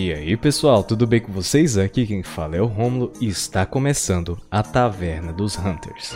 E aí pessoal, tudo bem com vocês? Aqui quem fala é o Romulo e está começando a Taverna dos Hunters.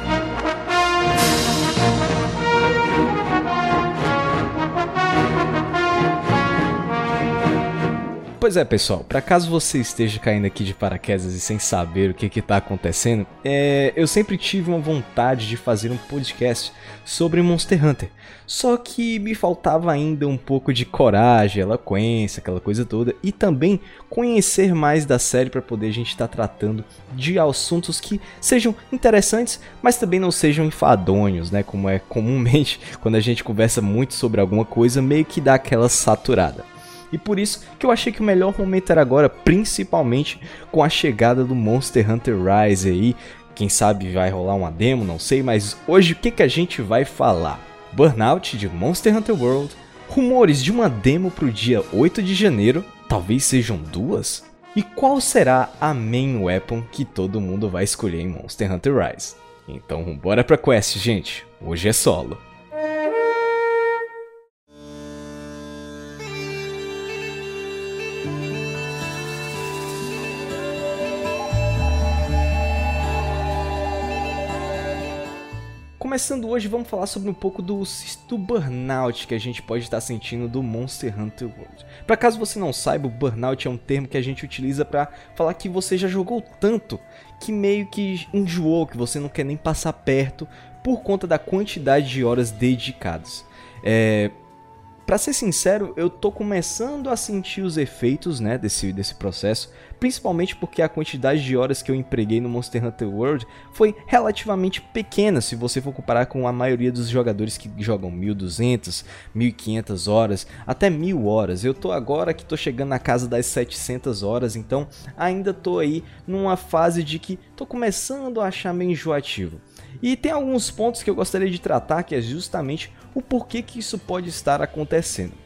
Pois é, pessoal, para caso você esteja caindo aqui de paraquedas e sem saber o que está acontecendo, é, eu sempre tive uma vontade de fazer um podcast sobre Monster Hunter. Só que me faltava ainda um pouco de coragem, eloquência, aquela coisa toda, e também conhecer mais da série para poder a gente estar tá tratando de assuntos que sejam interessantes, mas também não sejam enfadonhos, né? Como é comumente quando a gente conversa muito sobre alguma coisa, meio que dá aquela saturada. E por isso que eu achei que o melhor momento era agora, principalmente com a chegada do Monster Hunter Rise aí. Quem sabe vai rolar uma demo, não sei, mas hoje o que, que a gente vai falar? Burnout de Monster Hunter World, rumores de uma demo pro dia 8 de janeiro, talvez sejam duas? E qual será a main weapon que todo mundo vai escolher em Monster Hunter Rise? Então bora pra quest, gente. Hoje é solo. Começando hoje, vamos falar sobre um pouco do, do burnout que a gente pode estar sentindo do Monster Hunter World. Para caso você não saiba, o burnout é um termo que a gente utiliza para falar que você já jogou tanto que meio que enjoou, que você não quer nem passar perto por conta da quantidade de horas dedicadas. É, para ser sincero, eu tô começando a sentir os efeitos, né, desse, desse processo, principalmente porque a quantidade de horas que eu empreguei no Monster Hunter World foi relativamente pequena se você for comparar com a maioria dos jogadores que jogam 1200, 1500 horas, até 1000 horas. Eu tô agora que tô chegando na casa das 700 horas, então ainda tô aí numa fase de que tô começando a achar meio enjoativo. E tem alguns pontos que eu gostaria de tratar, que é justamente o porquê que isso pode estar acontecendo.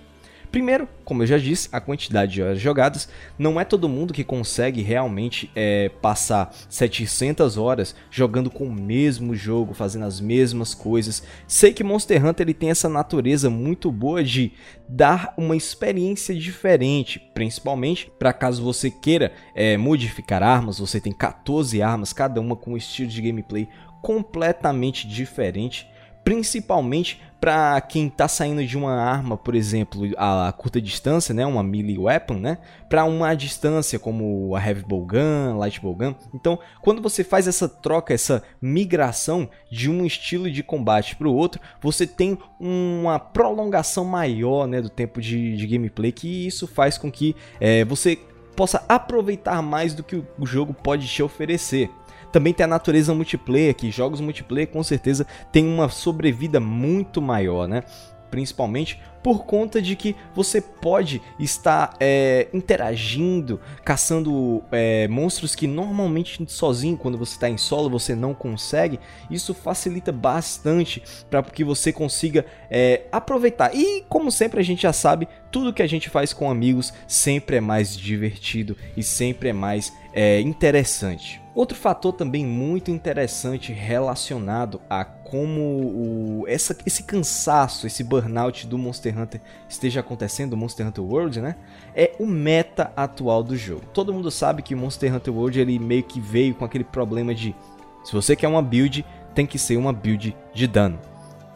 Primeiro, como eu já disse, a quantidade de horas jogadas. Não é todo mundo que consegue realmente é, passar 700 horas jogando com o mesmo jogo, fazendo as mesmas coisas. Sei que Monster Hunter ele tem essa natureza muito boa de dar uma experiência diferente, principalmente para caso você queira é, modificar armas. Você tem 14 armas, cada uma com um estilo de gameplay completamente diferente principalmente para quem está saindo de uma arma, por exemplo, a, curta distância, né, uma melee weapon, né, para uma distância como a heavy bowgun, light bowgun. Então, quando você faz essa troca, essa migração de um estilo de combate para o outro, você tem uma prolongação maior, né, do tempo de, de gameplay, que isso faz com que é, você possa aproveitar mais do que o jogo pode te oferecer. Também tem a natureza multiplayer, que jogos multiplayer com certeza tem uma sobrevida muito maior, né? Principalmente por conta de que você pode estar é, interagindo, caçando é, monstros que normalmente sozinho, quando você está em solo, você não consegue. Isso facilita bastante para que você consiga é, aproveitar. E como sempre a gente já sabe, tudo que a gente faz com amigos sempre é mais divertido e sempre é mais é, interessante. Outro fator também muito interessante relacionado a como o, essa, esse cansaço, esse burnout do Monster Hunter esteja acontecendo, do Monster Hunter World, né? É o meta atual do jogo. Todo mundo sabe que o Monster Hunter World ele meio que veio com aquele problema de se você quer uma build, tem que ser uma build de dano.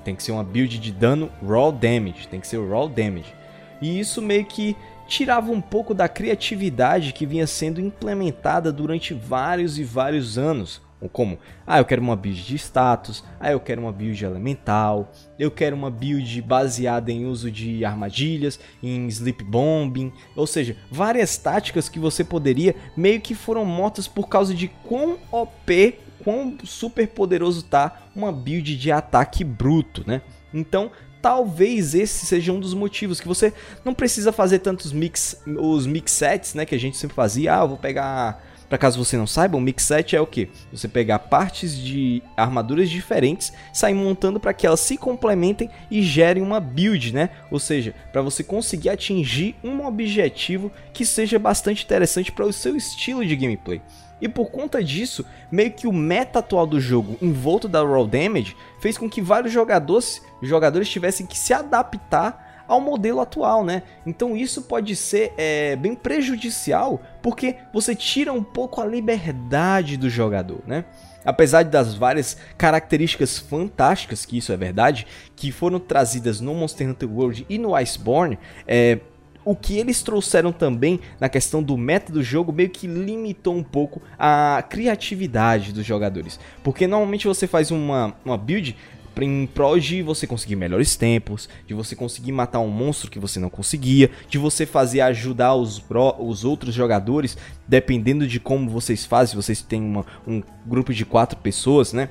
Tem que ser uma build de dano raw damage, tem que ser raw damage. E isso meio que tirava um pouco da criatividade que vinha sendo implementada durante vários e vários anos. Como, ah, eu quero uma build de status, ah, eu quero uma build elemental, eu quero uma build baseada em uso de armadilhas, em sleep bombing, ou seja, várias táticas que você poderia meio que foram mortas por causa de quão OP, quão super poderoso tá uma build de ataque bruto, né? Então, talvez esse seja um dos motivos que você não precisa fazer tantos mix, os mix sets, né, que a gente sempre fazia. Ah, eu vou pegar, para caso você não saiba, um mix set é o que? Você pegar partes de armaduras diferentes, sair montando para que elas se complementem e gerem uma build, né? Ou seja, para você conseguir atingir um objetivo que seja bastante interessante para o seu estilo de gameplay. E por conta disso, meio que o meta atual do jogo, em volta da Raw Damage, fez com que vários jogadores, jogadores tivessem que se adaptar ao modelo atual, né? Então isso pode ser é, bem prejudicial porque você tira um pouco a liberdade do jogador, né? Apesar das várias características fantásticas, que isso é verdade, que foram trazidas no Monster Hunter World e no Iceborne, é, o que eles trouxeram também na questão do método do jogo meio que limitou um pouco a criatividade dos jogadores. Porque normalmente você faz uma, uma build em prol de você conseguir melhores tempos, de você conseguir matar um monstro que você não conseguia, de você fazer ajudar os, pro, os outros jogadores, dependendo de como vocês fazem, vocês têm uma, um grupo de quatro pessoas, né?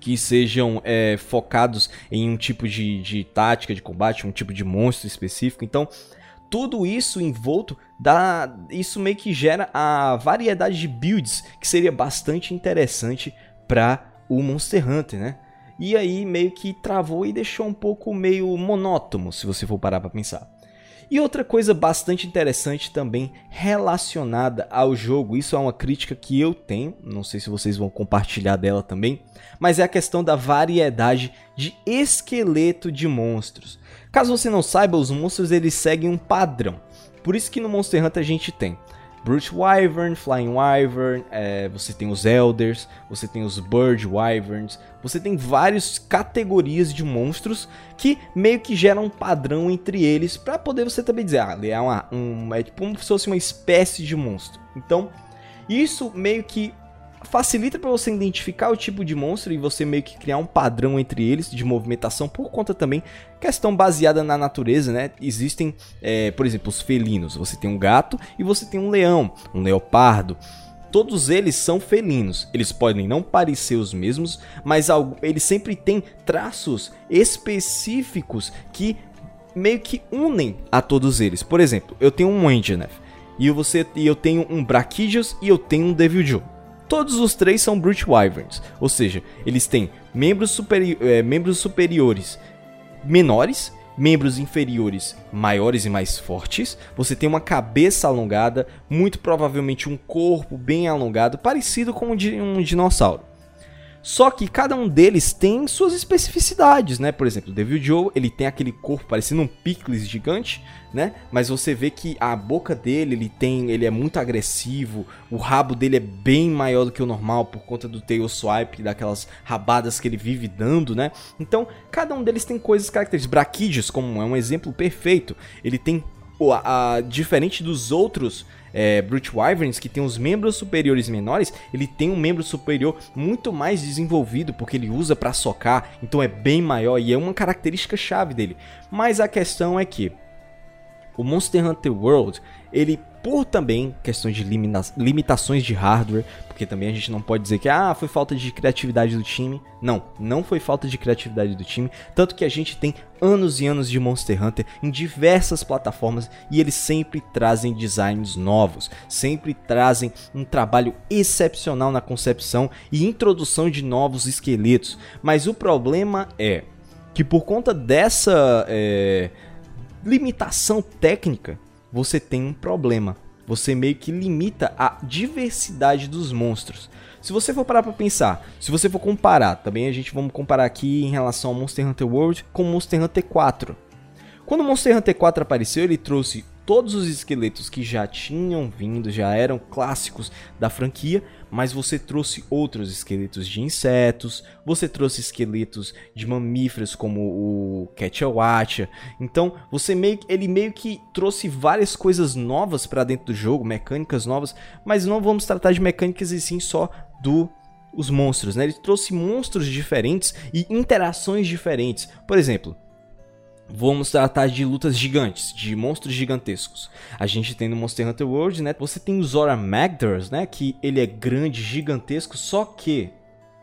que sejam é, focados em um tipo de, de tática de combate, um tipo de monstro específico. Então, tudo isso envolto dá isso meio que gera a variedade de builds que seria bastante interessante para o Monster Hunter, né? E aí meio que travou e deixou um pouco meio monótono, se você for parar para pensar. E outra coisa bastante interessante também relacionada ao jogo, isso é uma crítica que eu tenho, não sei se vocês vão compartilhar dela também, mas é a questão da variedade de esqueleto de monstros. Caso você não saiba, os monstros eles seguem um padrão. Por isso que no Monster Hunter a gente tem Brute Wyvern, Flying Wyvern, é, você tem os Elders, você tem os Bird Wyverns, você tem várias categorias de monstros que meio que geram um padrão entre eles para poder você também dizer, ah, é, uma, um, é tipo como se fosse uma espécie de monstro. Então, isso meio que facilita para você identificar o tipo de monstro e você meio que criar um padrão entre eles de movimentação por conta também questão baseada na natureza, né? Existem, é, por exemplo, os felinos. Você tem um gato e você tem um leão, um leopardo. Todos eles são felinos. Eles podem não parecer os mesmos, mas eles sempre têm traços específicos que meio que unem a todos eles. Por exemplo, eu tenho um Engineer e você e eu tenho um Brachydios e eu tenho um Devil Joe. Todos os três são Brute Wyverns, ou seja, eles têm membros, superi é, membros superiores menores, membros inferiores maiores e mais fortes. Você tem uma cabeça alongada, muito provavelmente um corpo bem alongado, parecido com o de um dinossauro. Só que cada um deles tem suas especificidades, né? Por exemplo, o Devil Joe, ele tem aquele corpo parecendo um picles gigante, né? Mas você vê que a boca dele, ele tem, ele é muito agressivo, o rabo dele é bem maior do que o normal por conta do tail swipe, daquelas rabadas que ele vive dando, né? Então, cada um deles tem coisas características. Brachídeos, como é um exemplo perfeito, ele tem a, a diferente dos outros é, Brute Wyverns, que tem os membros superiores menores, ele tem um membro superior muito mais desenvolvido, porque ele usa para socar, então é bem maior e é uma característica chave dele. Mas a questão é que o Monster Hunter World, ele por também questões de limitações de hardware, porque também a gente não pode dizer que ah, foi falta de criatividade do time. Não, não foi falta de criatividade do time, tanto que a gente tem anos e anos de Monster Hunter em diversas plataformas e eles sempre trazem designs novos, sempre trazem um trabalho excepcional na concepção e introdução de novos esqueletos. Mas o problema é que por conta dessa é, limitação técnica, você tem um problema. Você meio que limita a diversidade dos monstros. Se você for parar para pensar, se você for comparar, também a gente vamos comparar aqui em relação ao Monster Hunter World com Monster Hunter 4. Quando o Monster Hunter 4 apareceu, ele trouxe todos os esqueletos que já tinham vindo, já eram clássicos da franquia, mas você trouxe outros esqueletos de insetos, você trouxe esqueletos de mamíferos como o Quetzalcoatl. Então, você meio ele meio que trouxe várias coisas novas para dentro do jogo, mecânicas novas, mas não vamos tratar de mecânicas e sim só do os monstros, né? Ele trouxe monstros diferentes e interações diferentes. Por exemplo, Vamos tratar de lutas gigantes, de monstros gigantescos. A gente tem no Monster Hunter World, né? Você tem o Zora Magdaros, né? Que ele é grande, gigantesco, só que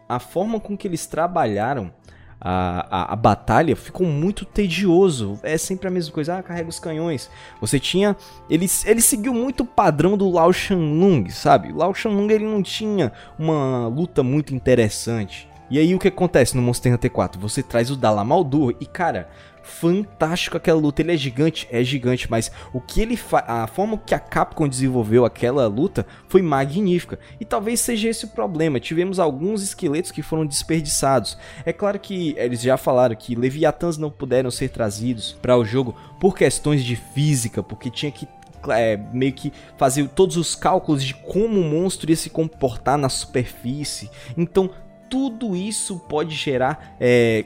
a forma com que eles trabalharam a, a, a, batalha ficou muito tedioso. É sempre a mesma coisa. Ah, carrega os canhões. Você tinha. Ele, ele seguiu muito o padrão do Lao Shanlung, sabe? O Lao Shanlung ele não tinha uma luta muito interessante. E aí o que acontece no Monster Hunter 4? Você traz o Dalamaldur e cara, fantástico aquela luta. Ele é gigante, é gigante, mas o que ele a forma que a Capcom desenvolveu aquela luta foi magnífica. E talvez seja esse o problema. Tivemos alguns esqueletos que foram desperdiçados. É claro que eles já falaram que Leviathans não puderam ser trazidos para o jogo por questões de física, porque tinha que é, meio que fazer todos os cálculos de como o monstro ia se comportar na superfície. Então tudo isso pode gerar é,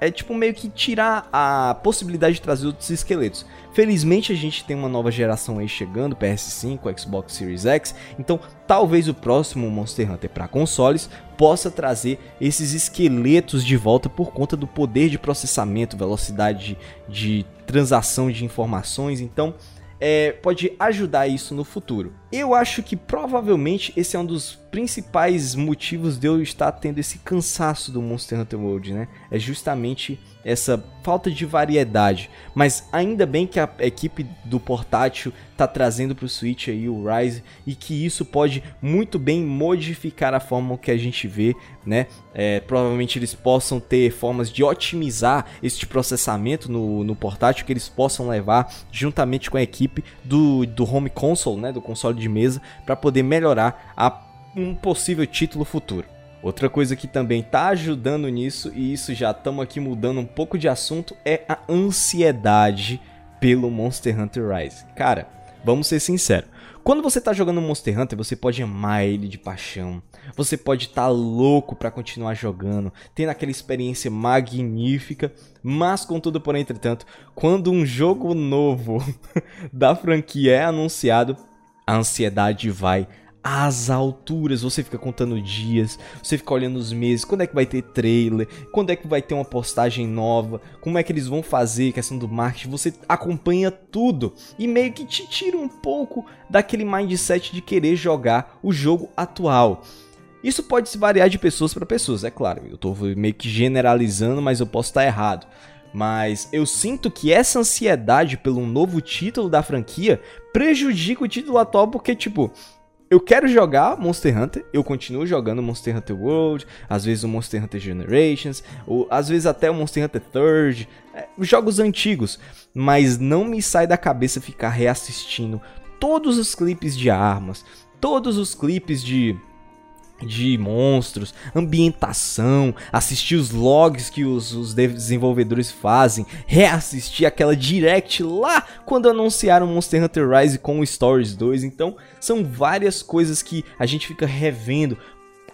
é tipo meio que tirar a possibilidade de trazer outros esqueletos. Felizmente a gente tem uma nova geração aí chegando, PS5, Xbox Series X, então talvez o próximo Monster Hunter para consoles possa trazer esses esqueletos de volta por conta do poder de processamento, velocidade de, de transação de informações, então é, pode ajudar isso no futuro. Eu acho que provavelmente esse é um dos principais motivos de eu estar tendo esse cansaço do Monster Hunter World, né? É justamente essa falta de variedade. Mas ainda bem que a equipe do portátil tá trazendo para o Switch aí o Rise e que isso pode muito bem modificar a forma que a gente vê, né? É, provavelmente eles possam ter formas de otimizar este processamento no, no portátil que eles possam levar juntamente com a equipe do, do home console, né? Do console de mesa para poder melhorar a, um possível título futuro. Outra coisa que também tá ajudando nisso, e isso já estamos aqui mudando um pouco de assunto, é a ansiedade pelo Monster Hunter Rise. Cara, vamos ser sinceros. Quando você tá jogando Monster Hunter, você pode amar ele de paixão. Você pode estar tá louco para continuar jogando, tendo aquela experiência magnífica, mas contudo, porém, entretanto, quando um jogo novo da franquia é anunciado, a ansiedade vai às alturas. Você fica contando dias, você fica olhando os meses, quando é que vai ter trailer, quando é que vai ter uma postagem nova, como é que eles vão fazer, questão do marketing, você acompanha tudo e meio que te tira um pouco daquele mindset de querer jogar o jogo atual. Isso pode se variar de pessoas para pessoas, é claro. Eu estou meio que generalizando, mas eu posso estar errado. Mas eu sinto que essa ansiedade pelo novo título da franquia prejudica o título atual porque, tipo, eu quero jogar Monster Hunter, eu continuo jogando Monster Hunter World, às vezes o Monster Hunter Generations, ou às vezes até o Monster Hunter Third, é, jogos antigos, mas não me sai da cabeça ficar reassistindo todos os clipes de armas, todos os clipes de de monstros, ambientação, assistir os logs que os, os, desenvolvedores fazem, reassistir aquela direct lá quando anunciaram Monster Hunter Rise com o Stories 2. Então, são várias coisas que a gente fica revendo,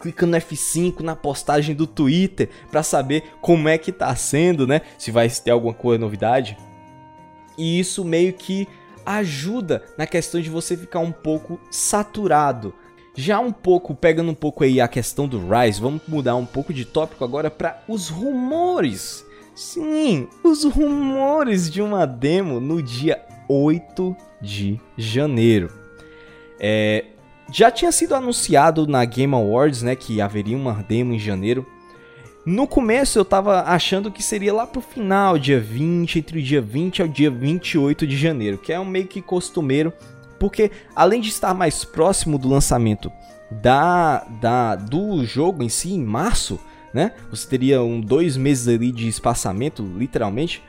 clicando F5 na postagem do Twitter para saber como é que tá sendo, né? Se vai ter alguma coisa novidade. E isso meio que ajuda na questão de você ficar um pouco saturado já um pouco, pegando um pouco aí a questão do Rise, vamos mudar um pouco de tópico agora para os rumores. Sim, os rumores de uma demo no dia 8 de janeiro. É, já tinha sido anunciado na Game Awards, né, que haveria uma demo em janeiro. No começo eu tava achando que seria lá pro final, dia 20, entre o dia 20 ao dia 28 de janeiro, que é um meio que costumeiro porque além de estar mais próximo do lançamento da, da do jogo em si, em março, né? Você teria um dois meses ali de espaçamento, literalmente.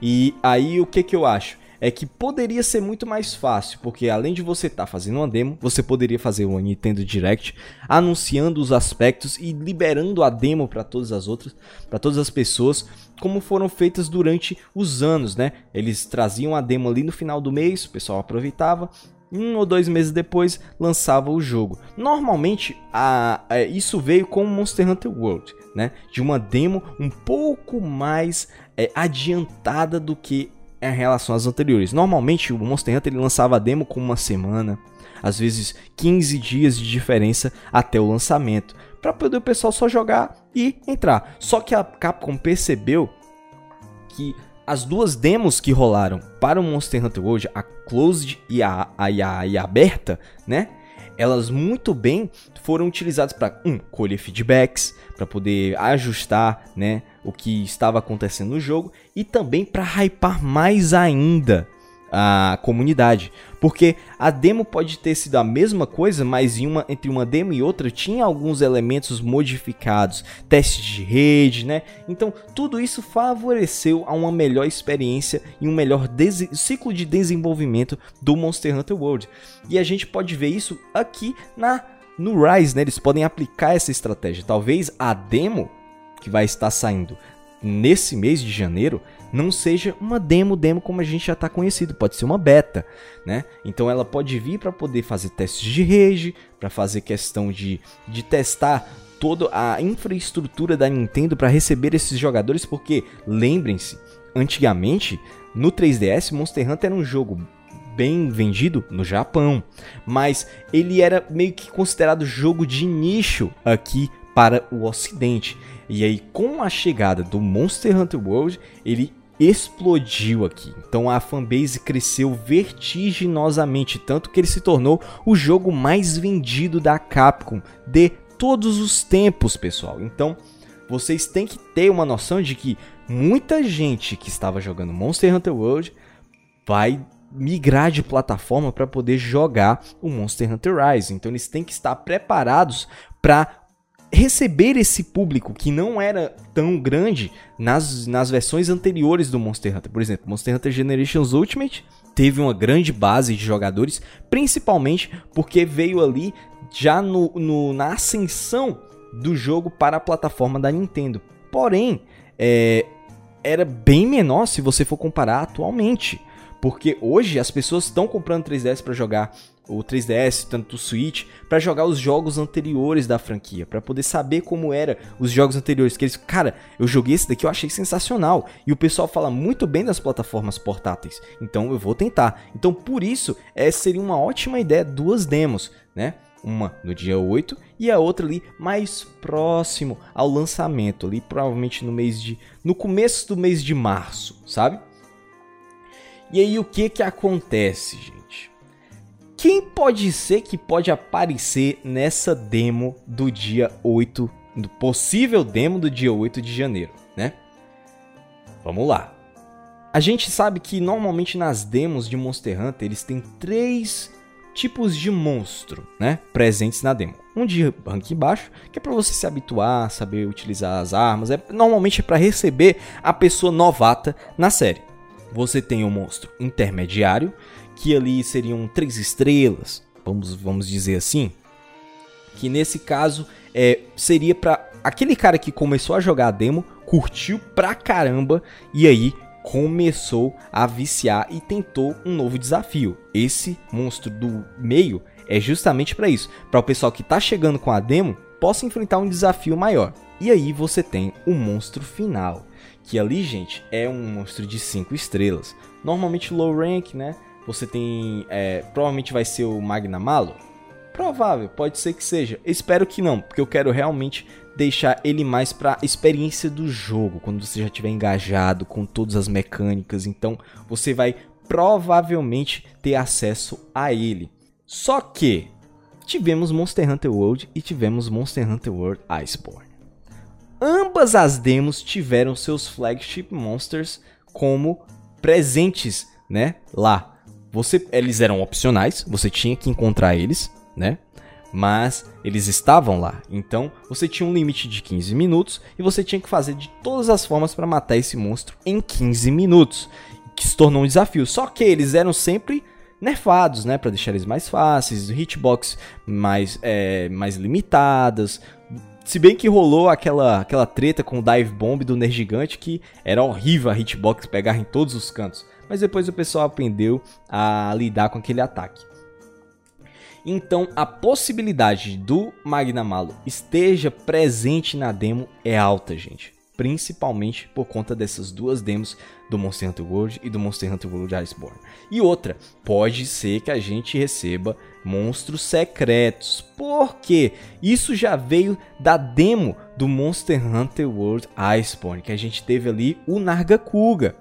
E aí o que que eu acho? É que poderia ser muito mais fácil, porque além de você estar tá fazendo uma demo, você poderia fazer uma Nintendo Direct anunciando os aspectos e liberando a demo para todas as outras, para todas as pessoas, como foram feitas durante os anos, né? Eles traziam a demo ali no final do mês, o pessoal aproveitava, um ou dois meses depois lançava o jogo. Normalmente a, a, isso veio com Monster Hunter World, né? De uma demo um pouco mais é, adiantada do que em relação às anteriores. Normalmente o Monster Hunter ele lançava a demo com uma semana, às vezes 15 dias de diferença até o lançamento, para poder o pessoal só jogar e entrar. Só que a Capcom percebeu que as duas demos que rolaram para o Monster Hunter World, a Closed e a, a, a, a aberta, né? Elas muito bem foram utilizadas para um colher feedbacks, para poder ajustar, né, o que estava acontecendo no jogo e também para hypar mais ainda a comunidade. Porque a demo pode ter sido a mesma coisa, mas em uma, entre uma demo e outra tinha alguns elementos modificados, testes de rede, né? Então tudo isso favoreceu a uma melhor experiência e um melhor ciclo de desenvolvimento do Monster Hunter World. E a gente pode ver isso aqui na no Rise, né? Eles podem aplicar essa estratégia. Talvez a demo que vai estar saindo nesse mês de janeiro não seja uma demo, demo como a gente já está conhecido, pode ser uma beta, né? Então ela pode vir para poder fazer testes de rede, para fazer questão de, de testar toda a infraestrutura da Nintendo para receber esses jogadores, porque lembrem-se, antigamente no 3DS Monster Hunter era um jogo bem vendido no Japão, mas ele era meio que considerado jogo de nicho aqui para o ocidente. E aí com a chegada do Monster Hunter World, ele explodiu aqui. Então a fanbase cresceu vertiginosamente, tanto que ele se tornou o jogo mais vendido da Capcom de todos os tempos, pessoal. Então, vocês têm que ter uma noção de que muita gente que estava jogando Monster Hunter World vai migrar de plataforma para poder jogar o Monster Hunter Rise. Então eles têm que estar preparados para receber esse público que não era tão grande nas, nas versões anteriores do Monster Hunter. Por exemplo, Monster Hunter Generations Ultimate teve uma grande base de jogadores, principalmente porque veio ali já no, no na ascensão do jogo para a plataforma da Nintendo. Porém, é, era bem menor se você for comparar atualmente. Porque hoje as pessoas estão comprando 3DS para jogar o 3DS, tanto o Switch, para jogar os jogos anteriores da franquia, para poder saber como era os jogos anteriores. Que eles, cara, eu joguei esse daqui, eu achei sensacional. E o pessoal fala muito bem das plataformas portáteis, então eu vou tentar. Então por isso, essa seria uma ótima ideia, duas demos, né? Uma no dia 8 e a outra ali mais próximo ao lançamento, ali provavelmente no mês de no começo do mês de março, sabe? E aí o que que acontece, gente? Quem pode ser que pode aparecer nessa demo do dia 8, do possível demo do dia 8 de janeiro, né? Vamos lá. A gente sabe que normalmente nas demos de Monster Hunter eles têm três tipos de monstro, né, presentes na demo. Um de rank baixo, que é para você se habituar, saber utilizar as armas, é normalmente é para receber a pessoa novata na série. Você tem o um monstro intermediário, que ali seriam três estrelas, vamos, vamos dizer assim, que nesse caso é, seria para aquele cara que começou a jogar a demo, curtiu pra caramba e aí começou a viciar e tentou um novo desafio. Esse monstro do meio é justamente para isso, para o pessoal que está chegando com a demo possa enfrentar um desafio maior. E aí você tem o monstro final, que ali, gente, é um monstro de 5 estrelas. Normalmente low rank, né? Você tem. É, provavelmente vai ser o Magna Malo? Provável, pode ser que seja. Espero que não, porque eu quero realmente deixar ele mais para experiência do jogo, quando você já estiver engajado com todas as mecânicas, então você vai provavelmente ter acesso a ele. Só que tivemos Monster Hunter World e tivemos Monster Hunter World Iceborne. Ambas as demos tiveram seus flagship monsters como presentes, né, lá você, eles eram opcionais, você tinha que encontrar eles, né? Mas eles estavam lá. Então você tinha um limite de 15 minutos e você tinha que fazer de todas as formas para matar esse monstro em 15 minutos, que se tornou um desafio. Só que eles eram sempre nerfados, né, para deixar eles mais fáceis, hitbox mais é, mais limitadas. Se bem que rolou aquela aquela treta com o dive bomb do Ner Gigante que era horrível a hitbox pegar em todos os cantos mas depois o pessoal aprendeu a lidar com aquele ataque. Então a possibilidade do Magnamalo esteja presente na demo é alta, gente. Principalmente por conta dessas duas demos do Monster Hunter World e do Monster Hunter World Iceborne. E outra, pode ser que a gente receba monstros secretos. Porque isso já veio da demo do Monster Hunter World Iceborne, que a gente teve ali o Nargacuga.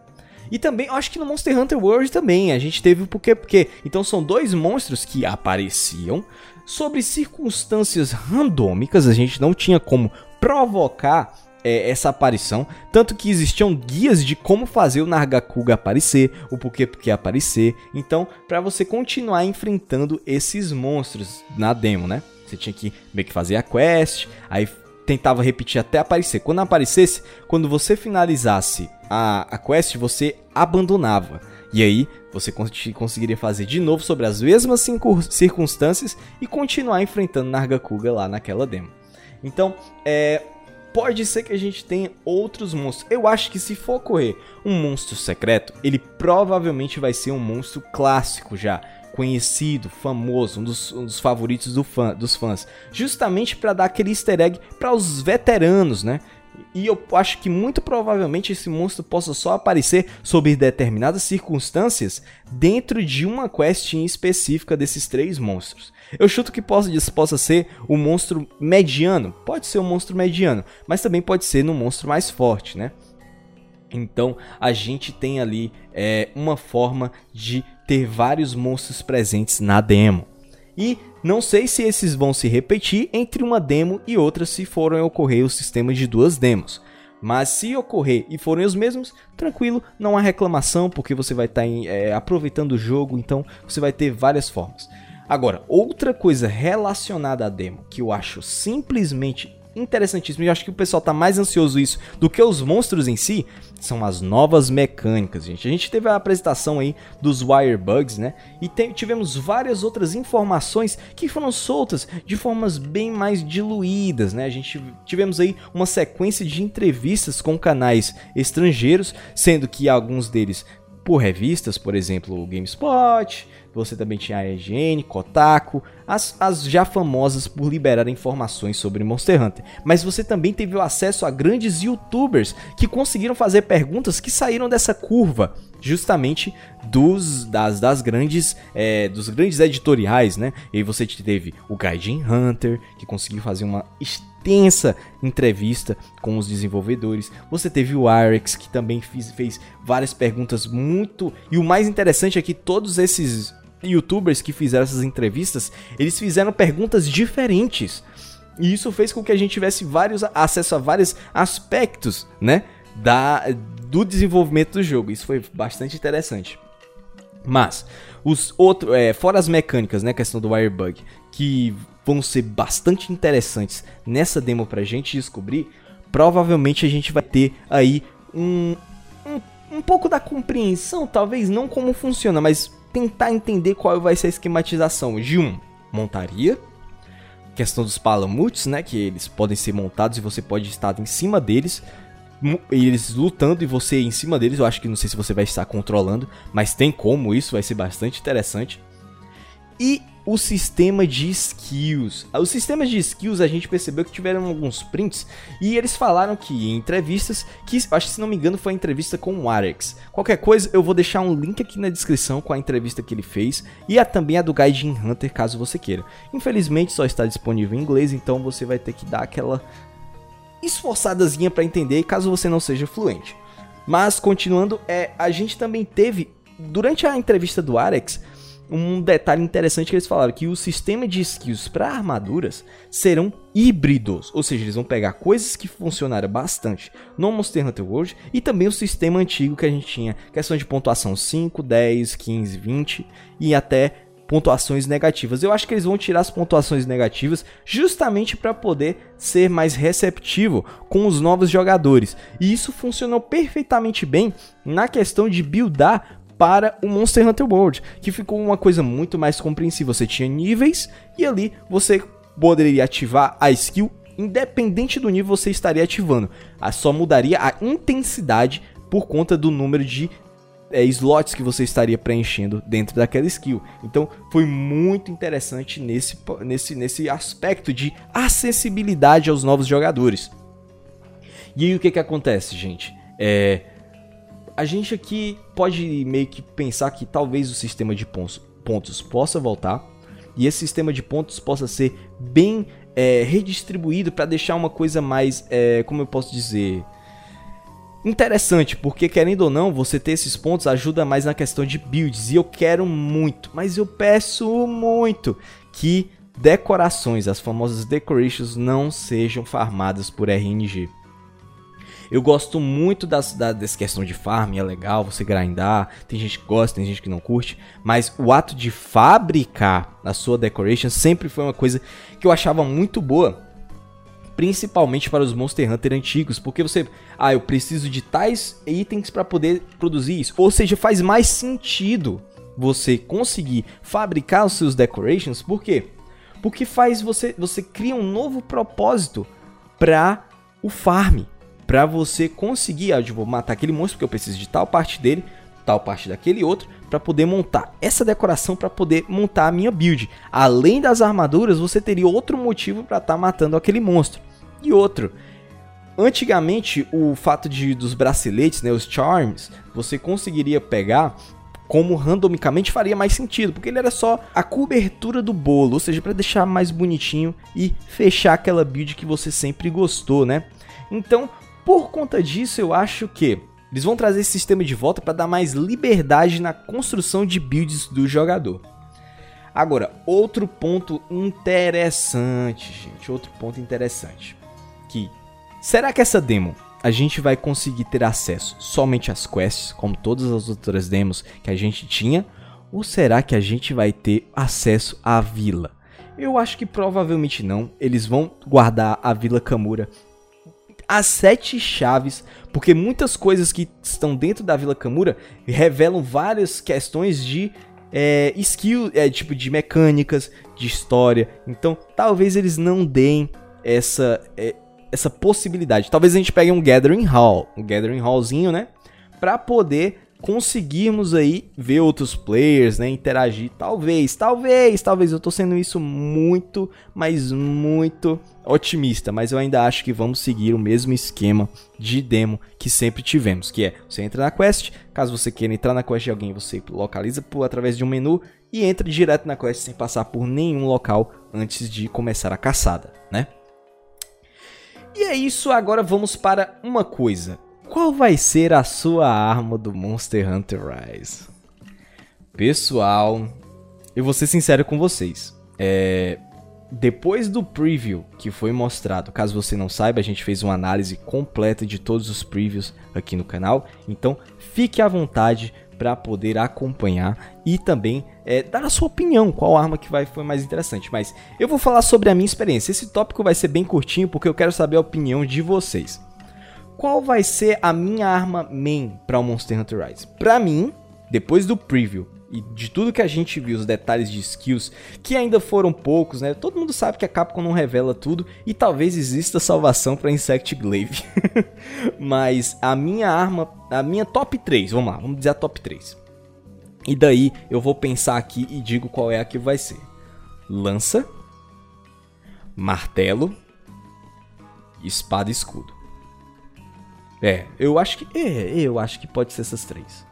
E também, acho que no Monster Hunter World também, a gente teve o porquê, porque então são dois monstros que apareciam sobre circunstâncias randômicas, a gente não tinha como provocar é, essa aparição, tanto que existiam guias de como fazer o Nargacuga aparecer, o porquê porque aparecer. Então, para você continuar enfrentando esses monstros na demo, né? Você tinha que meio que fazer a quest, aí tentava repetir até aparecer. Quando aparecesse, quando você finalizasse a, a quest, você abandonava. E aí você conseguiria fazer de novo sobre as mesmas circunstâncias e continuar enfrentando Nargacuga lá naquela demo. Então, é, pode ser que a gente tenha outros monstros. Eu acho que se for ocorrer um monstro secreto, ele provavelmente vai ser um monstro clássico já, conhecido, famoso, um dos, um dos favoritos do fã, dos fãs, justamente para dar aquele easter egg para os veteranos, né? E eu acho que muito provavelmente esse monstro possa só aparecer sob determinadas circunstâncias dentro de uma quest específica desses três monstros. Eu chuto que possa, possa ser o um monstro mediano, pode ser um monstro mediano, mas também pode ser no monstro mais forte, né? Então a gente tem ali é, uma forma de ter vários monstros presentes na demo. E não sei se esses vão se repetir entre uma demo e outra se forem ocorrer o sistema de duas demos. Mas se ocorrer e forem os mesmos, tranquilo, não há reclamação, porque você vai estar tá é, aproveitando o jogo, então você vai ter várias formas. Agora, outra coisa relacionada à demo que eu acho simplesmente interessantíssimo, e eu acho que o pessoal tá mais ansioso isso do que os monstros em si, são as novas mecânicas, gente. A gente teve a apresentação aí dos Wire Bugs, né? E tem, tivemos várias outras informações que foram soltas de formas bem mais diluídas, né? A gente tivemos aí uma sequência de entrevistas com canais estrangeiros, sendo que alguns deles por revistas, por exemplo, o GameSpot, você também tinha a IGN, Kotaku, as, as já famosas por liberar informações sobre Monster Hunter. Mas você também teve o acesso a grandes youtubers que conseguiram fazer perguntas que saíram dessa curva justamente dos das, das grandes é, dos grandes editoriais, né? E você teve o Gaijin Hunter que conseguiu fazer uma extensa entrevista com os desenvolvedores. Você teve o Arex que também fiz, fez várias perguntas muito e o mais interessante é que todos esses youtubers que fizeram essas entrevistas, eles fizeram perguntas diferentes. E isso fez com que a gente tivesse vários acesso a vários aspectos, né, da do desenvolvimento do jogo. Isso foi bastante interessante. Mas os outros, é, fora as mecânicas, né, questão do Wirebug, que vão ser bastante interessantes nessa demo pra gente descobrir, provavelmente a gente vai ter aí um, um, um pouco da compreensão, talvez não como funciona, mas tentar entender qual vai ser a esquematização de um montaria, questão dos palamutes, né, que eles podem ser montados e você pode estar em cima deles, eles lutando e você em cima deles. Eu acho que não sei se você vai estar controlando, mas tem como isso, vai ser bastante interessante. E o sistema de skills. O sistema de skills a gente percebeu que tiveram alguns prints e eles falaram que em entrevistas, que acho que se não me engano foi a entrevista com o Arex. Qualquer coisa, eu vou deixar um link aqui na descrição com a entrevista que ele fez e a, também a do Gaijin Hunter, caso você queira. Infelizmente só está disponível em inglês, então você vai ter que dar aquela esforçadazinha para entender, caso você não seja fluente. Mas continuando, é, a gente também teve durante a entrevista do Arex um detalhe interessante que eles falaram que o sistema de skills para armaduras serão híbridos, ou seja, eles vão pegar coisas que funcionaram bastante no Monster Hunter World e também o sistema antigo que a gente tinha, questão de pontuação 5, 10, 15, 20 e até pontuações negativas. Eu acho que eles vão tirar as pontuações negativas justamente para poder ser mais receptivo com os novos jogadores. E isso funcionou perfeitamente bem na questão de buildar para o Monster Hunter World, que ficou uma coisa muito mais compreensível. Você tinha níveis e ali você poderia ativar a skill independente do nível você estaria ativando. A só mudaria a intensidade por conta do número de é, slots que você estaria preenchendo dentro daquela skill. Então foi muito interessante nesse, nesse, nesse aspecto de acessibilidade aos novos jogadores. E aí o que, que acontece, gente? É, a gente aqui pode meio que pensar que talvez o sistema de pontos, pontos possa voltar e esse sistema de pontos possa ser bem é, redistribuído para deixar uma coisa mais, é, como eu posso dizer, interessante, porque querendo ou não, você ter esses pontos ajuda mais na questão de builds e eu quero muito, mas eu peço muito que decorações, as famosas decorations, não sejam farmadas por RNG. Eu gosto muito das, da, dessa questão de farm, é legal você grindar. Tem gente que gosta, tem gente que não curte. Mas o ato de fabricar a sua decoration sempre foi uma coisa que eu achava muito boa. Principalmente para os Monster Hunter antigos, porque você, ah, eu preciso de tais itens para poder produzir isso. Ou seja, faz mais sentido você conseguir fabricar os seus decorations, por quê? Porque faz você, você cria um novo propósito para o farm, para você conseguir, ah, eu vou matar aquele monstro porque eu preciso de tal parte dele, tal parte daquele outro, para poder montar essa decoração para poder montar a minha build. Além das armaduras, você teria outro motivo para estar tá matando aquele monstro. E outro, antigamente o fato de dos braceletes, né, os charms, você conseguiria pegar como randomicamente faria mais sentido, porque ele era só a cobertura do bolo, ou seja, para deixar mais bonitinho e fechar aquela build que você sempre gostou, né? Então, por conta disso, eu acho que eles vão trazer esse sistema de volta para dar mais liberdade na construção de builds do jogador. Agora, outro ponto interessante, gente, outro ponto interessante, que será que essa demo a gente vai conseguir ter acesso somente às quests, como todas as outras demos que a gente tinha, ou será que a gente vai ter acesso à vila? Eu acho que provavelmente não. Eles vão guardar a Vila Kamura as sete chaves, porque muitas coisas que estão dentro da Vila Kamura revelam várias questões de é, skill, é, tipo de mecânicas, de história. Então, talvez eles não deem essa é, essa possibilidade. Talvez a gente pegue um Gathering Hall, um Gathering Hallzinho, né? Pra poder conseguirmos aí ver outros players, né? Interagir. Talvez, talvez, talvez. Eu tô sendo isso muito, mas muito otimista. Mas eu ainda acho que vamos seguir o mesmo esquema de demo que sempre tivemos. Que é, você entra na quest, caso você queira entrar na quest de alguém, você localiza por, através de um menu e entra direto na quest sem passar por nenhum local antes de começar a caçada, né? E é isso, agora vamos para uma coisa. Qual vai ser a sua arma do Monster Hunter Rise? Pessoal, eu vou ser sincero com vocês. É, depois do preview que foi mostrado, caso você não saiba, a gente fez uma análise completa de todos os previews aqui no canal. Então, fique à vontade para poder acompanhar e também é, dar a sua opinião, qual arma que vai foi mais interessante. Mas eu vou falar sobre a minha experiência. Esse tópico vai ser bem curtinho porque eu quero saber a opinião de vocês. Qual vai ser a minha arma main para o Monster Hunter Rise? Para mim, depois do preview e de tudo que a gente viu, os detalhes de skills, que ainda foram poucos, né? Todo mundo sabe que a Capcom não revela tudo e talvez exista salvação para Insect Glaive. Mas a minha arma, a minha top 3, vamos lá, vamos dizer a top 3. E daí eu vou pensar aqui e digo qual é a que vai ser. Lança, martelo, espada e escudo. É, eu acho que é, eu acho que pode ser essas três.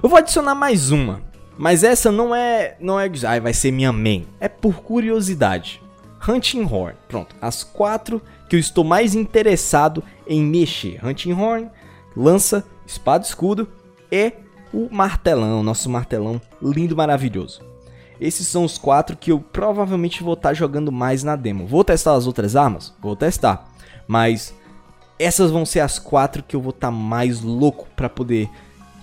Eu vou adicionar mais uma, mas essa não é, não é, ai, vai ser minha main. É por curiosidade. Hunting Horn. Pronto, as quatro que eu estou mais interessado em mexer. Hunting Horn, lança, espada escudo e o martelão, nosso martelão lindo, maravilhoso. Esses são os quatro que eu provavelmente vou estar jogando mais na demo. Vou testar as outras armas? Vou testar. Mas essas vão ser as quatro que eu vou estar tá mais louco para poder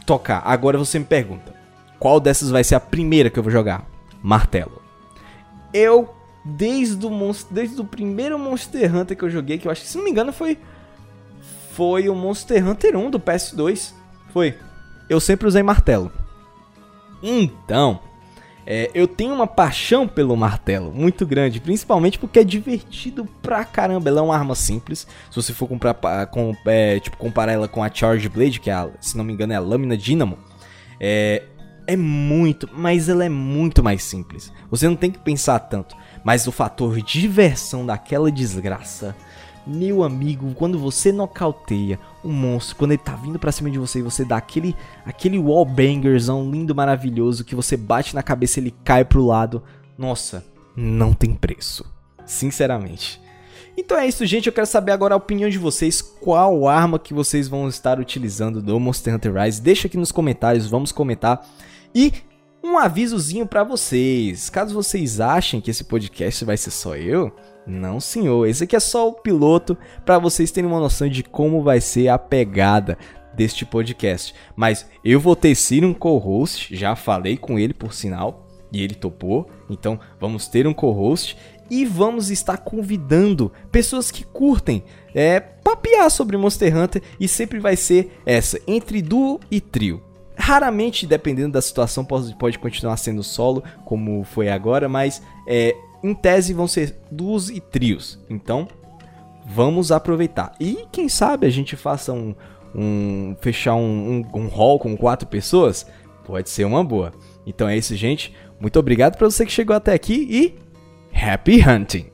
tocar. Agora você me pergunta, qual dessas vai ser a primeira que eu vou jogar? Martelo. Eu, desde o, desde o primeiro Monster Hunter que eu joguei, que eu acho que, se não me engano, foi foi o Monster Hunter 1 do PS2. Foi. Eu sempre usei martelo. Então, é, eu tenho uma paixão pelo martelo muito grande, principalmente porque é divertido pra caramba. Ela é uma arma simples. Se você for comprar, com, é, tipo, comparar ela com a Charge Blade, que é, a, se não me engano é a lâmina Dynamo, é, é muito, mas ela é muito mais simples. Você não tem que pensar tanto. Mas o fator diversão daquela desgraça meu amigo, quando você nocauteia um monstro, quando ele tá vindo pra cima de você e você dá aquele, aquele wallbangerzão lindo, maravilhoso, que você bate na cabeça e ele cai pro lado. Nossa, não tem preço. Sinceramente. Então é isso, gente. Eu quero saber agora a opinião de vocês. Qual arma que vocês vão estar utilizando do Monster Hunter Rise? Deixa aqui nos comentários, vamos comentar. E um avisozinho para vocês. Caso vocês achem que esse podcast vai ser só eu, não, senhor. Esse aqui é só o piloto para vocês terem uma noção de como vai ser a pegada deste podcast. Mas eu vou ter sido um co-host, já falei com ele por sinal, e ele topou. Então vamos ter um co-host e vamos estar convidando pessoas que curtem é, papear sobre Monster Hunter e sempre vai ser essa, entre duo e trio. Raramente, dependendo da situação, pode, pode continuar sendo solo, como foi agora, mas é, em tese vão ser duos e trios. Então, vamos aproveitar. E quem sabe a gente faça um. um fechar um, um, um hall com quatro pessoas? Pode ser uma boa. Então é isso, gente. Muito obrigado para você que chegou até aqui e Happy Hunting!